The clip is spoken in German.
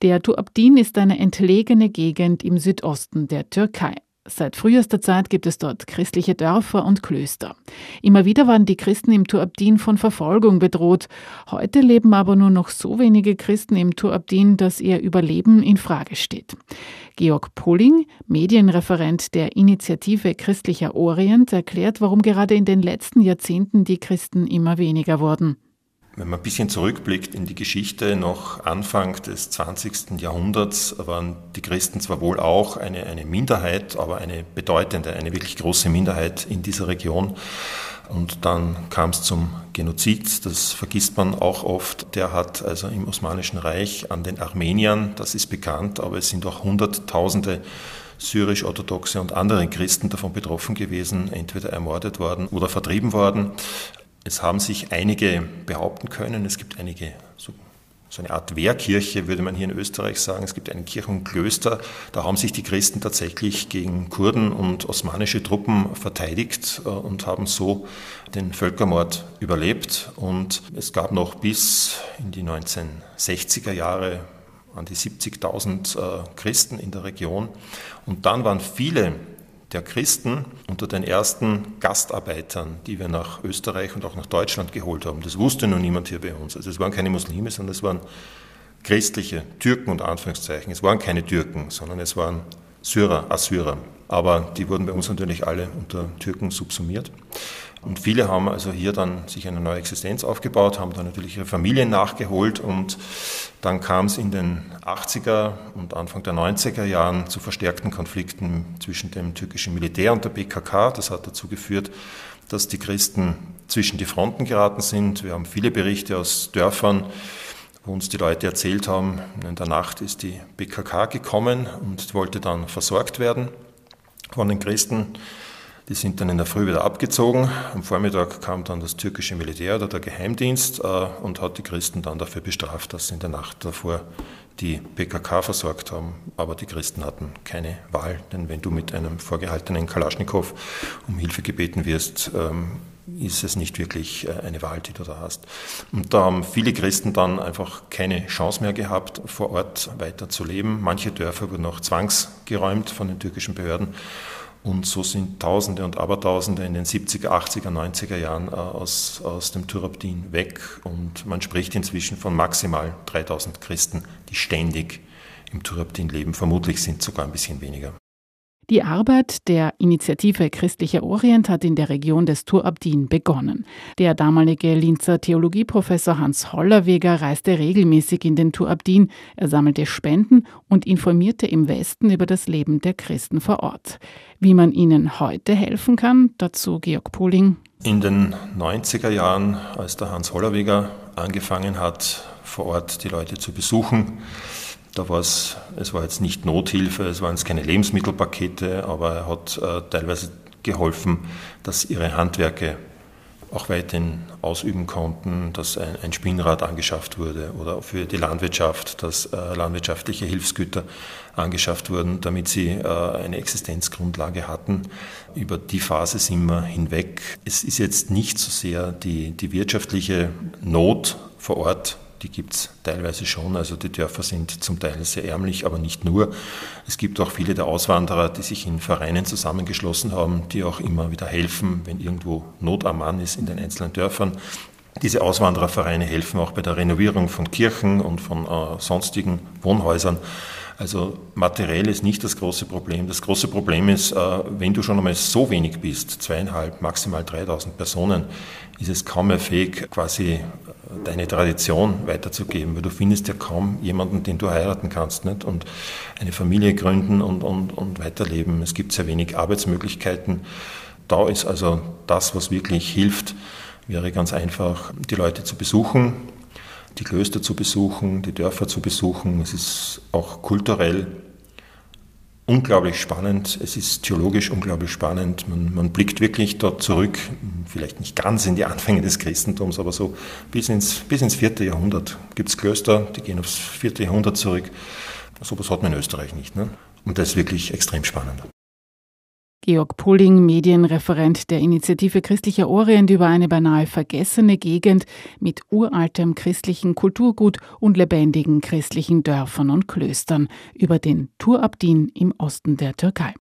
Der Tuabdin ist eine entlegene Gegend im Südosten der Türkei. Seit frühester Zeit gibt es dort christliche Dörfer und Klöster. Immer wieder waren die Christen im Tuabdin von Verfolgung bedroht. Heute leben aber nur noch so wenige Christen im Tuabdin, dass ihr Überleben in Frage steht. Georg Polling, Medienreferent der Initiative Christlicher Orient, erklärt, warum gerade in den letzten Jahrzehnten die Christen immer weniger wurden. Wenn man ein bisschen zurückblickt in die Geschichte, noch Anfang des 20. Jahrhunderts waren die Christen zwar wohl auch eine, eine Minderheit, aber eine bedeutende, eine wirklich große Minderheit in dieser Region. Und dann kam es zum Genozid, das vergisst man auch oft. Der hat also im Osmanischen Reich an den Armeniern, das ist bekannt, aber es sind auch Hunderttausende syrisch-orthodoxe und andere Christen davon betroffen gewesen, entweder ermordet worden oder vertrieben worden. Es haben sich einige behaupten können, es gibt einige, so, so, eine Art Wehrkirche, würde man hier in Österreich sagen. Es gibt eine Kirche und Klöster. Da haben sich die Christen tatsächlich gegen Kurden und osmanische Truppen verteidigt äh, und haben so den Völkermord überlebt. Und es gab noch bis in die 1960er Jahre an die 70.000 äh, Christen in der Region. Und dann waren viele der Christen unter den ersten Gastarbeitern, die wir nach Österreich und auch nach Deutschland geholt haben. Das wusste noch niemand hier bei uns. Also es waren keine Muslime, sondern es waren christliche Türken und Anführungszeichen. Es waren keine Türken, sondern es waren Syrer, Assyrer. Aber die wurden bei uns natürlich alle unter Türken subsumiert. Und viele haben also hier dann sich eine neue Existenz aufgebaut, haben dann natürlich ihre Familien nachgeholt und dann kam es in den 80er und Anfang der 90er Jahren zu verstärkten Konflikten zwischen dem türkischen Militär und der PKK. Das hat dazu geführt, dass die Christen zwischen die Fronten geraten sind. Wir haben viele Berichte aus Dörfern, wo uns die Leute erzählt haben, in der Nacht ist die PKK gekommen und wollte dann versorgt werden von den Christen. Die sind dann in der Früh wieder abgezogen. Am Vormittag kam dann das türkische Militär oder der Geheimdienst äh, und hat die Christen dann dafür bestraft, dass sie in der Nacht davor die PKK versorgt haben. Aber die Christen hatten keine Wahl, denn wenn du mit einem vorgehaltenen Kalaschnikow um Hilfe gebeten wirst, ähm, ist es nicht wirklich äh, eine Wahl, die du da hast. Und da haben viele Christen dann einfach keine Chance mehr gehabt, vor Ort weiter zu leben. Manche Dörfer wurden auch zwangsgeräumt von den türkischen Behörden. Und so sind Tausende und Abertausende in den 70er, 80er, 90er Jahren äh, aus, aus dem Turabdin weg. Und man spricht inzwischen von maximal 3000 Christen, die ständig im Turabdin leben. Vermutlich sind sogar ein bisschen weniger. Die Arbeit der Initiative Christlicher Orient hat in der Region des Turabdin begonnen. Der damalige Linzer Theologieprofessor Hans Hollerweger reiste regelmäßig in den Turabdin, er sammelte Spenden und informierte im Westen über das Leben der Christen vor Ort. Wie man ihnen heute helfen kann, dazu Georg Poling. In den 90er Jahren, als der Hans Hollerweger angefangen hat, vor Ort die Leute zu besuchen, da war es, es war jetzt nicht Nothilfe, es waren jetzt keine Lebensmittelpakete, aber er hat äh, teilweise geholfen, dass ihre Handwerke auch weiterhin ausüben konnten, dass ein, ein Spinnrad angeschafft wurde oder für die Landwirtschaft, dass äh, landwirtschaftliche Hilfsgüter angeschafft wurden, damit sie äh, eine Existenzgrundlage hatten. Über die Phase sind wir hinweg. Es ist jetzt nicht so sehr die, die wirtschaftliche Not vor Ort, die gibt es teilweise schon. Also die Dörfer sind zum Teil sehr ärmlich, aber nicht nur. Es gibt auch viele der Auswanderer, die sich in Vereinen zusammengeschlossen haben, die auch immer wieder helfen, wenn irgendwo Not am Mann ist in den einzelnen Dörfern. Diese Auswanderervereine helfen auch bei der Renovierung von Kirchen und von äh, sonstigen Wohnhäusern. Also materiell ist nicht das große Problem. Das große Problem ist, äh, wenn du schon einmal so wenig bist, zweieinhalb, maximal 3000 Personen, ist es kaum mehr fähig, quasi äh, deine Tradition weiterzugeben, weil du findest ja kaum jemanden, den du heiraten kannst nicht? und eine Familie gründen und, und, und weiterleben. Es gibt sehr wenig Arbeitsmöglichkeiten. Da ist also das, was wirklich hilft, wäre ganz einfach, die Leute zu besuchen, die Klöster zu besuchen, die Dörfer zu besuchen. Es ist auch kulturell unglaublich spannend. Es ist theologisch unglaublich spannend. Man, man, blickt wirklich dort zurück, vielleicht nicht ganz in die Anfänge des Christentums, aber so bis ins, bis ins vierte Jahrhundert gibt es Klöster, die gehen aufs vierte Jahrhundert zurück. So etwas hat man in Österreich nicht. Ne? Und das ist wirklich extrem spannend. Georg Pulling, Medienreferent der Initiative Christlicher Orient über eine beinahe vergessene Gegend mit uraltem christlichen Kulturgut und lebendigen christlichen Dörfern und Klöstern über den Tur Abdin im Osten der Türkei.